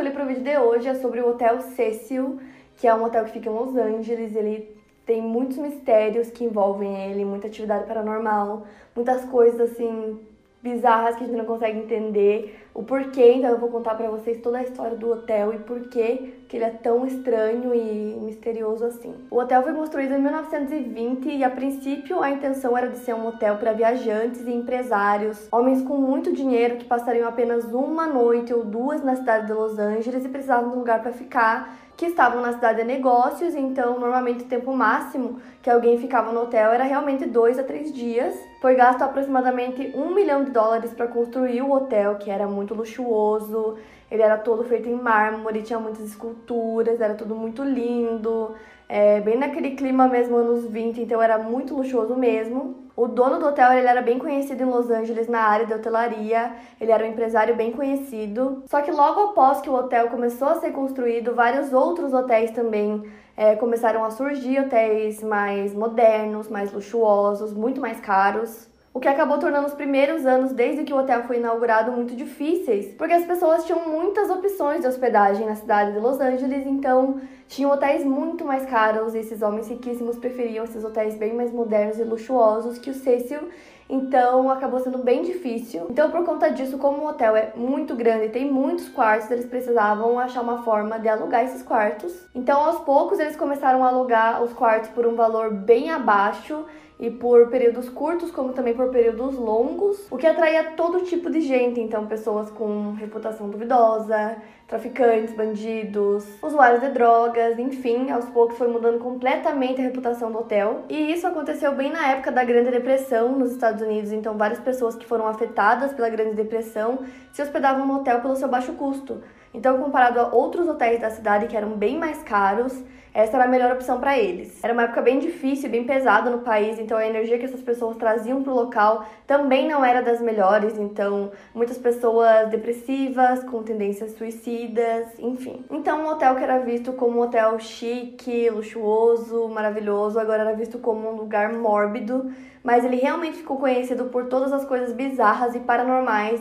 Escolhi para o vídeo de hoje é sobre o Hotel Cecil, que é um hotel que fica em Los Angeles. Ele tem muitos mistérios que envolvem ele, muita atividade paranormal, muitas coisas assim bizarras que a gente não consegue entender o porquê. Então eu vou contar para vocês toda a história do hotel e porquê que ele é tão estranho e misterioso assim. O hotel foi construído em 1920 e a princípio a intenção era de ser um hotel para viajantes e empresários, homens com muito dinheiro que passariam apenas uma noite ou duas na cidade de Los Angeles e precisavam de um lugar para ficar que estavam na cidade de negócios, então normalmente o tempo máximo que alguém ficava no hotel era realmente dois a três dias. Foi gasto aproximadamente um milhão de dólares para construir o hotel, que era muito luxuoso. Ele era todo feito em mármore, tinha muitas esculturas, era tudo muito lindo. É, bem naquele clima mesmo, anos 20, então era muito luxuoso mesmo. O dono do hotel ele era bem conhecido em Los Angeles na área de hotelaria, ele era um empresário bem conhecido. Só que logo após que o hotel começou a ser construído, vários outros hotéis também é, começaram a surgir hotéis mais modernos, mais luxuosos, muito mais caros o que acabou tornando os primeiros anos desde que o hotel foi inaugurado muito difíceis, porque as pessoas tinham muitas opções de hospedagem na cidade de Los Angeles, então tinham hotéis muito mais caros e esses homens riquíssimos preferiam esses hotéis bem mais modernos e luxuosos que o Cecil, então acabou sendo bem difícil. Então, por conta disso, como o hotel é muito grande e tem muitos quartos, eles precisavam achar uma forma de alugar esses quartos. Então, aos poucos, eles começaram a alugar os quartos por um valor bem abaixo e por períodos curtos, como também por períodos longos, o que atraía todo tipo de gente, então pessoas com reputação duvidosa, traficantes, bandidos, usuários de drogas, enfim, aos poucos foi mudando completamente a reputação do hotel. E isso aconteceu bem na época da Grande Depressão nos Estados Unidos, então várias pessoas que foram afetadas pela Grande Depressão se hospedavam no hotel pelo seu baixo custo. Então, comparado a outros hotéis da cidade que eram bem mais caros, essa era a melhor opção para eles. Era uma época bem difícil, bem pesada no país, então a energia que essas pessoas traziam para o local também não era das melhores, então muitas pessoas depressivas, com tendências suicidas, enfim. Então um hotel que era visto como um hotel chique, luxuoso, maravilhoso, agora era visto como um lugar mórbido, mas ele realmente ficou conhecido por todas as coisas bizarras e paranormais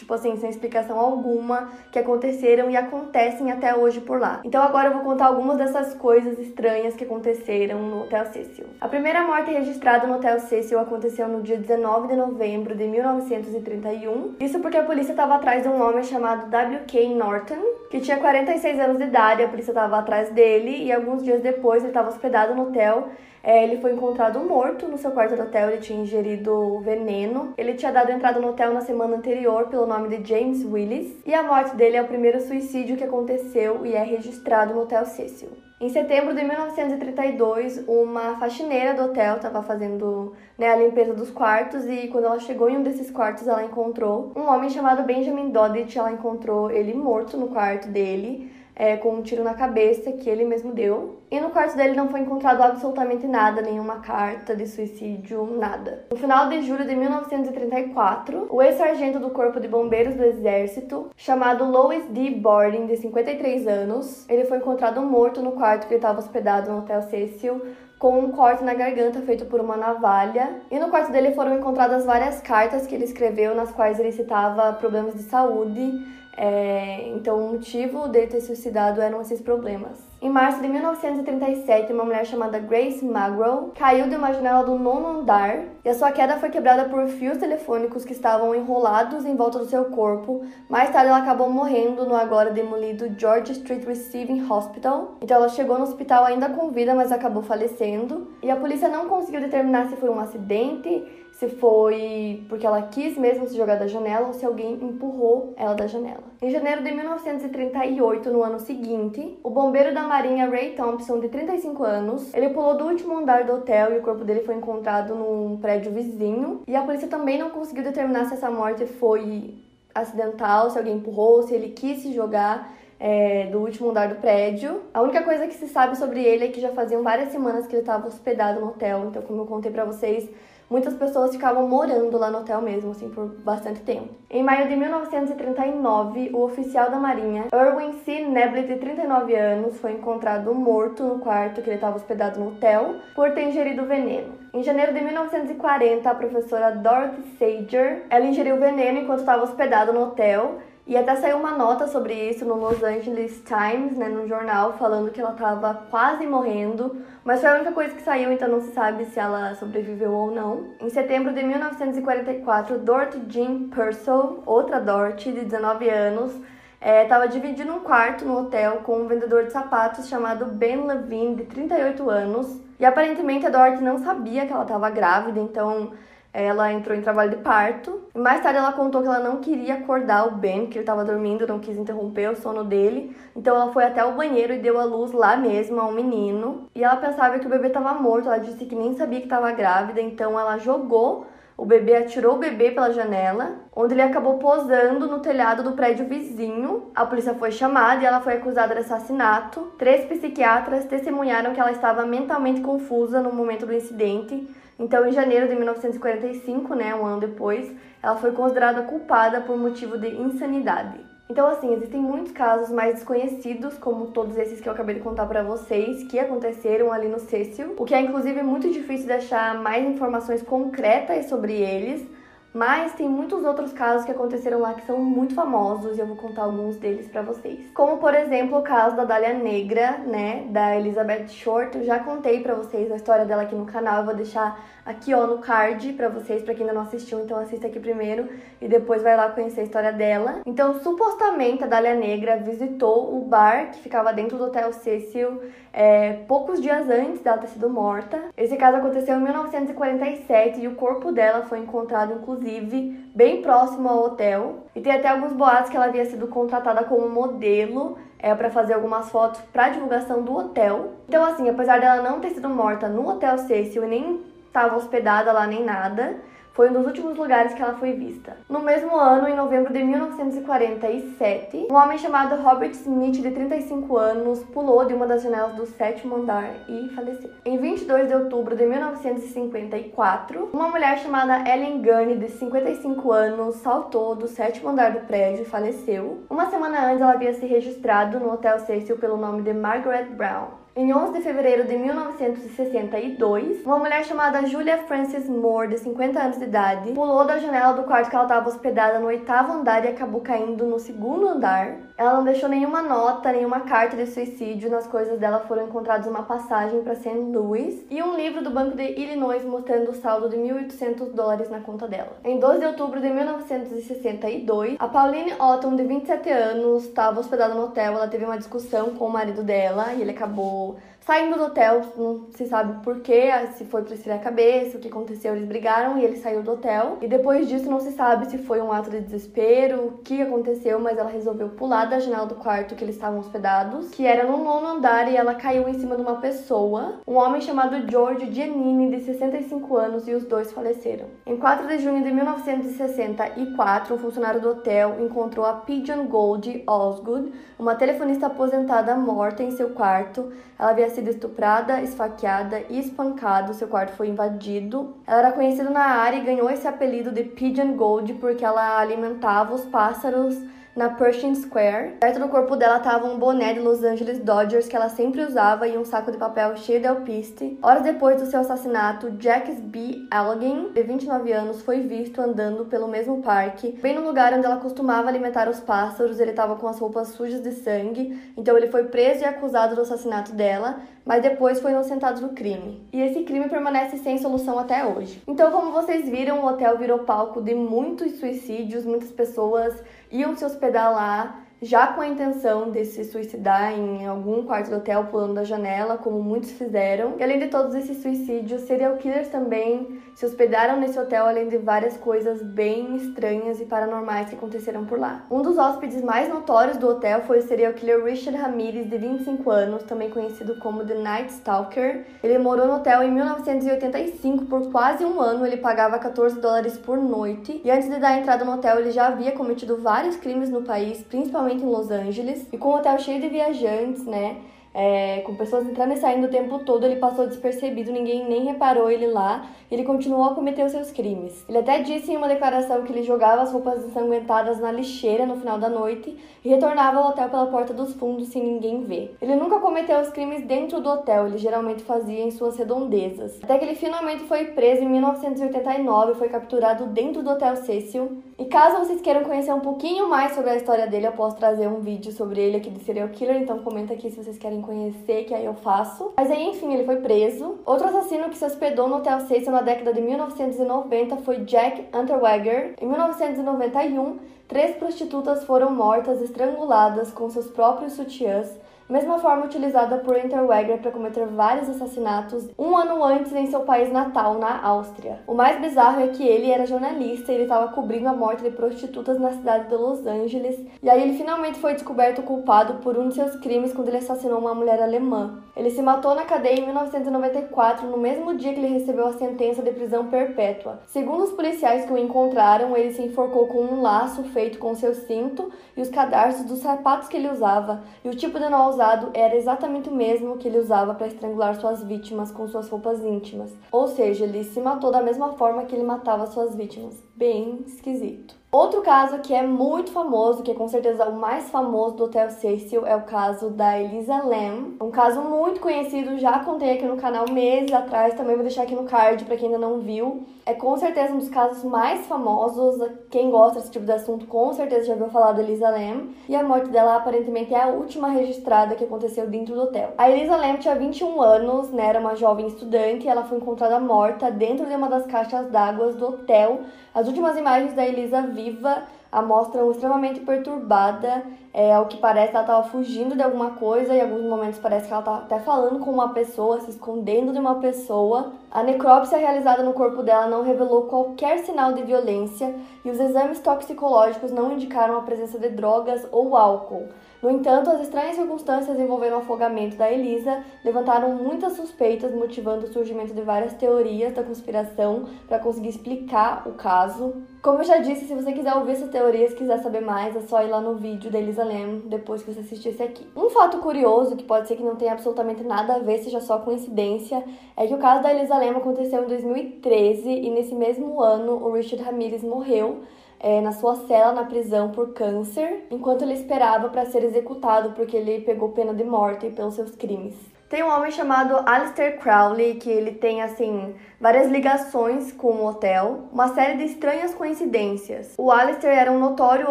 tipo assim, sem explicação alguma, que aconteceram e acontecem até hoje por lá. Então agora eu vou contar algumas dessas coisas estranhas que aconteceram no Hotel Cecil. A primeira morte registrada no Hotel Cecil aconteceu no dia 19 de novembro de 1931. Isso porque a polícia estava atrás de um homem chamado W.K. Norton, que tinha 46 anos de idade, a polícia estava atrás dele e alguns dias depois ele estava hospedado no hotel é, ele foi encontrado morto no seu quarto do hotel, ele tinha ingerido veneno. Ele tinha dado entrada no hotel na semana anterior pelo nome de James Willis. E a morte dele é o primeiro suicídio que aconteceu e é registrado no Hotel Cecil. Em setembro de 1932, uma faxineira do hotel estava fazendo né, a limpeza dos quartos e quando ela chegou em um desses quartos, ela encontrou um homem chamado Benjamin Doddit. Ela encontrou ele morto no quarto dele é, com um tiro na cabeça que ele mesmo deu. E no quarto dele não foi encontrado absolutamente nada, nenhuma carta de suicídio, nada. No final de julho de 1934, o ex-sargento do Corpo de Bombeiros do Exército, chamado Louis D. Borden, de 53 anos, ele foi encontrado morto no quarto que ele estava hospedado no Hotel Cecil, com um corte na garganta feito por uma navalha. E no quarto dele foram encontradas várias cartas que ele escreveu, nas quais ele citava problemas de saúde é, então, o motivo dele ter suicidado eram esses problemas. Em março de 1937, uma mulher chamada Grace Magro caiu de uma janela do nono andar e a sua queda foi quebrada por fios telefônicos que estavam enrolados em volta do seu corpo. Mais tarde, ela acabou morrendo no agora demolido George Street Receiving Hospital. Então, ela chegou no hospital ainda com vida, mas acabou falecendo. E a polícia não conseguiu determinar se foi um acidente se foi porque ela quis mesmo se jogar da janela ou se alguém empurrou ela da janela. Em janeiro de 1938, no ano seguinte, o bombeiro da Marinha Ray Thompson, de 35 anos, ele pulou do último andar do hotel e o corpo dele foi encontrado num prédio vizinho. E a polícia também não conseguiu determinar se essa morte foi acidental, se alguém empurrou, se ele quis se jogar. É, do último andar do prédio. A única coisa que se sabe sobre ele é que já faziam várias semanas que ele estava hospedado no hotel. Então, como eu contei para vocês, muitas pessoas ficavam morando lá no hotel mesmo, assim, por bastante tempo. Em maio de 1939, o oficial da Marinha, Erwin C. Neblett, de 39 anos, foi encontrado morto no quarto que ele estava hospedado no hotel por ter ingerido veneno. Em janeiro de 1940, a professora Dorothy Sager, ela ingeriu veneno enquanto estava hospedada no hotel e até saiu uma nota sobre isso no Los Angeles Times, né, no jornal, falando que ela estava quase morrendo, mas foi a única coisa que saiu, então não se sabe se ela sobreviveu ou não. Em setembro de 1944, Dorothy Jean Purcell, outra Dorothy de 19 anos, estava é, dividindo um quarto no hotel com um vendedor de sapatos chamado Ben Levine, de 38 anos. E aparentemente a Dorothy não sabia que ela estava grávida, então ela entrou em trabalho de parto. Mais tarde ela contou que ela não queria acordar o Ben, que ele estava dormindo, não quis interromper o sono dele. Então ela foi até o banheiro e deu a luz lá mesmo a um menino. E ela pensava que o bebê estava morto, ela disse que nem sabia que estava grávida, então ela jogou o bebê atirou o bebê pela janela, onde ele acabou posando no telhado do prédio vizinho. A polícia foi chamada e ela foi acusada de assassinato. Três psiquiatras testemunharam que ela estava mentalmente confusa no momento do incidente então, em janeiro de 1945, né, um ano depois, ela foi considerada culpada por motivo de insanidade. Então, assim, existem muitos casos mais desconhecidos, como todos esses que eu acabei de contar para vocês, que aconteceram ali no Cecil, o que é inclusive muito difícil de achar mais informações concretas sobre eles, mas tem muitos outros casos que aconteceram lá que são muito famosos e eu vou contar alguns deles para vocês. Como, por exemplo, o caso da Dália Negra, né, da Elizabeth Short. Eu já contei para vocês a história dela aqui no canal, eu vou deixar aqui ó no card para vocês, para quem ainda não assistiu, então assista aqui primeiro e depois vai lá conhecer a história dela. Então, supostamente a Dália Negra visitou o bar que ficava dentro do Hotel Cecil é, poucos dias antes dela ter sido morta. Esse caso aconteceu em 1947 e o corpo dela foi encontrado, inclusive, bem próximo ao hotel. E tem até alguns boatos que ela havia sido contratada como modelo é, para fazer algumas fotos para divulgação do hotel. Então, assim, apesar dela não ter sido morta no Hotel Cecil e nem estava hospedada lá nem nada, foi um dos últimos lugares que ela foi vista. No mesmo ano, em novembro de 1947, um homem chamado Robert Smith, de 35 anos, pulou de uma das janelas do sétimo andar e faleceu. Em 22 de outubro de 1954, uma mulher chamada Ellen Gurney, de 55 anos, saltou do sétimo andar do prédio e faleceu. Uma semana antes, ela havia se registrado no Hotel Cecil pelo nome de Margaret Brown. Em 11 de fevereiro de 1962, uma mulher chamada Julia Frances Moore, de 50 anos de idade, pulou da janela do quarto que ela estava hospedada no oitavo andar e acabou caindo no segundo andar. Ela não deixou nenhuma nota, nenhuma carta de suicídio. Nas coisas dela foram encontrados uma passagem para St. Louis e um livro do Banco de Illinois mostrando o saldo de 1.800 dólares na conta dela. Em 12 de outubro de 1962, a Pauline Otton, de 27 anos, estava hospedada no hotel. Ela teve uma discussão com o marido dela e ele acabou saindo do hotel, não se sabe porquê, se foi pra estirar a cabeça, o que aconteceu, eles brigaram e ele saiu do hotel. E depois disso não se sabe se foi um ato de desespero, o que aconteceu, mas ela resolveu pular da janela do quarto que eles estavam hospedados, que era no nono andar, e ela caiu em cima de uma pessoa, um homem chamado George Giannini, de 65 anos, e os dois faleceram. Em 4 de junho de 1964, um funcionário do hotel encontrou a Pigeon Gold Osgood, uma telefonista aposentada morta em seu quarto. Ela havia sido estuprada, esfaqueada e espancada. Seu quarto foi invadido. Ela era conhecida na área e ganhou esse apelido de Pigeon Gold porque ela alimentava os pássaros na Pershing Square. Perto do corpo dela tava um boné de Los Angeles Dodgers que ela sempre usava e um saco de papel cheio de alpiste. Horas depois do seu assassinato, Jack B. Allegan, de 29 anos, foi visto andando pelo mesmo parque, bem no lugar onde ela costumava alimentar os pássaros. Ele estava com as roupas sujas de sangue, então ele foi preso e acusado do assassinato dela, mas depois foi inocentado do crime. E esse crime permanece sem solução até hoje. Então, como vocês viram, o hotel virou palco de muitos suicídios, muitas pessoas iam se hospedar lá já com a intenção de se suicidar em algum quarto do hotel pulando da janela, como muitos fizeram. E além de todos esses suicídios, serial killers também se hospedaram nesse hotel, além de várias coisas bem estranhas e paranormais que aconteceram por lá. Um dos hóspedes mais notórios do hotel foi o serial killer Richard Ramirez, de 25 anos, também conhecido como The Night Stalker. Ele morou no hotel em 1985 por quase um ano, ele pagava 14 dólares por noite. E antes de dar entrada no hotel, ele já havia cometido vários crimes no país, principalmente em Los Angeles, e com um hotel cheio de viajantes, né? É, com pessoas entrando e saindo o tempo todo, ele passou despercebido, ninguém nem reparou ele lá, e ele continuou a cometer os seus crimes. Ele até disse em uma declaração que ele jogava as roupas ensanguentadas na lixeira no final da noite e retornava ao hotel pela porta dos fundos sem ninguém ver. Ele nunca cometeu os crimes dentro do hotel, ele geralmente fazia em suas redondezas. Até que ele finalmente foi preso em 1989 e foi capturado dentro do Hotel Cecil. E caso vocês queiram conhecer um pouquinho mais sobre a história dele, eu posso trazer um vídeo sobre ele aqui do Serial Killer, então comenta aqui se vocês querem conhecer, que aí eu faço. Mas aí, enfim, ele foi preso. Outro assassino que se hospedou no Hotel Cecil na década de 1990 foi Jack Unterweger. Em 1991, três prostitutas foram mortas estranguladas com seus próprios sutiãs mesma forma utilizada por Interweger para cometer vários assassinatos um ano antes em seu país natal, na Áustria. O mais bizarro é que ele era jornalista e ele estava cobrindo a morte de prostitutas na cidade de Los Angeles, e aí ele finalmente foi descoberto culpado por um de seus crimes quando ele assassinou uma mulher alemã. Ele se matou na cadeia em 1994, no mesmo dia que ele recebeu a sentença de prisão perpétua. Segundo os policiais que o encontraram, ele se enforcou com um laço feito com seu cinto e os cadarços dos sapatos que ele usava, e o tipo de nó usado era exatamente o mesmo que ele usava para estrangular suas vítimas com suas roupas íntimas. Ou seja, ele se matou da mesma forma que ele matava suas vítimas. Bem esquisito. Outro caso que é muito famoso, que é com certeza o mais famoso do Hotel Cecil, é o caso da Elisa Lam. Um caso muito conhecido, já contei aqui no canal meses atrás, também vou deixar aqui no card para quem ainda não viu. É com certeza um dos casos mais famosos. Quem gosta desse tipo de assunto com certeza já ouviu falar da Elisa Lam. E a morte dela aparentemente é a última registrada que aconteceu dentro do hotel. A Elisa Lam tinha 21 anos, né, era uma jovem estudante, e ela foi encontrada morta dentro de uma das caixas d'água do hotel. As últimas imagens da Elisa viva a mostram extremamente perturbada. É, ao que parece, ela estava fugindo de alguma coisa, em alguns momentos parece que ela estava até falando com uma pessoa, se escondendo de uma pessoa. A necrópsia realizada no corpo dela não revelou qualquer sinal de violência e os exames toxicológicos não indicaram a presença de drogas ou álcool. No entanto, as estranhas circunstâncias envolvendo o afogamento da Elisa levantaram muitas suspeitas, motivando o surgimento de várias teorias da conspiração para conseguir explicar o caso. Como eu já disse, se você quiser ouvir essas teorias, quiser saber mais, é só ir lá no vídeo da Elisa Lam depois que você assistir esse aqui. Um fato curioso, que pode ser que não tenha absolutamente nada a ver, seja só coincidência, é que o caso da Elisa Lam aconteceu em 2013 e nesse mesmo ano o Richard Ramirez morreu é, na sua cela na prisão por câncer, enquanto ele esperava para ser executado porque ele pegou pena de morte pelos seus crimes. Tem um homem chamado Alistair Crowley que ele tem assim várias ligações com o hotel, uma série de estranhas coincidências. O Alistair era um notório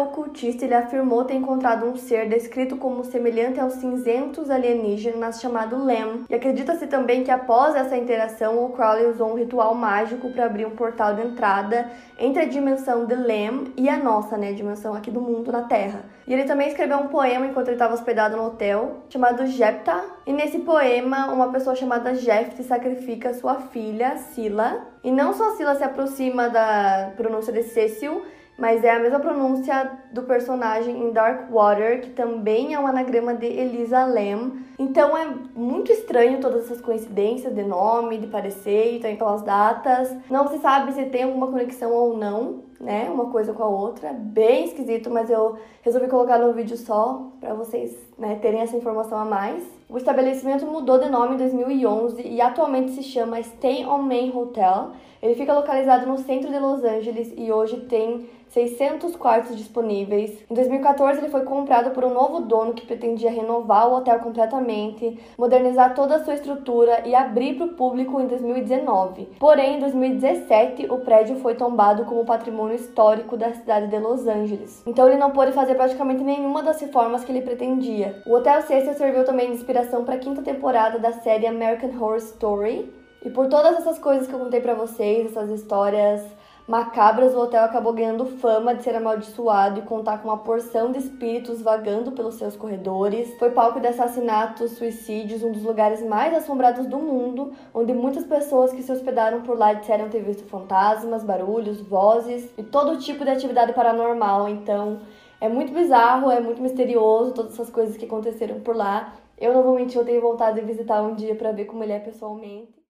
ocultista e ele afirmou ter encontrado um ser descrito como semelhante aos cinzentos alienígenas chamado Lem. E acredita-se também que após essa interação, o Crowley usou um ritual mágico para abrir um portal de entrada entre a dimensão de Lem e a nossa, né, a dimensão aqui do mundo na Terra. E ele também escreveu um poema enquanto ele estava hospedado no hotel, chamado Jepta. E nesse poema, uma pessoa chamada Jephte sacrifica sua filha, Sila. E não só Sila se aproxima da pronúncia de Cecil, mas é a mesma pronúncia do personagem em Dark Water, que também é um anagrama de Elisa Lam. Então é muito estranho todas essas coincidências de nome, de parecer e também pelas datas. Não se sabe se tem alguma conexão ou não, né? Uma coisa com a outra. Bem esquisito, mas eu resolvi colocar no vídeo só para vocês né, terem essa informação a mais. O estabelecimento mudou de nome em 2011 e atualmente se chama Stay on Main Hotel. Ele fica localizado no centro de Los Angeles e hoje tem 600 quartos disponíveis. Em 2014, ele foi comprado por um novo dono que pretendia renovar o hotel completamente, modernizar toda a sua estrutura e abrir para o público em 2019. Porém, em 2017, o prédio foi tombado como patrimônio histórico da cidade de Los Angeles. Então, ele não pôde fazer praticamente nenhuma das reformas que ele pretendia. O Hotel Cecil serviu também de inspiração para a quinta temporada da série American Horror Story. E por todas essas coisas que eu contei para vocês, essas histórias macabras, o hotel acabou ganhando fama de ser amaldiçoado e contar com uma porção de espíritos vagando pelos seus corredores. Foi palco de assassinatos, suicídios, um dos lugares mais assombrados do mundo, onde muitas pessoas que se hospedaram por lá disseram ter visto fantasmas, barulhos, vozes e todo tipo de atividade paranormal. Então, é muito bizarro, é muito misterioso todas essas coisas que aconteceram por lá. Eu mentir, eu tenho vontade de visitar um dia para ver como ele é pessoalmente.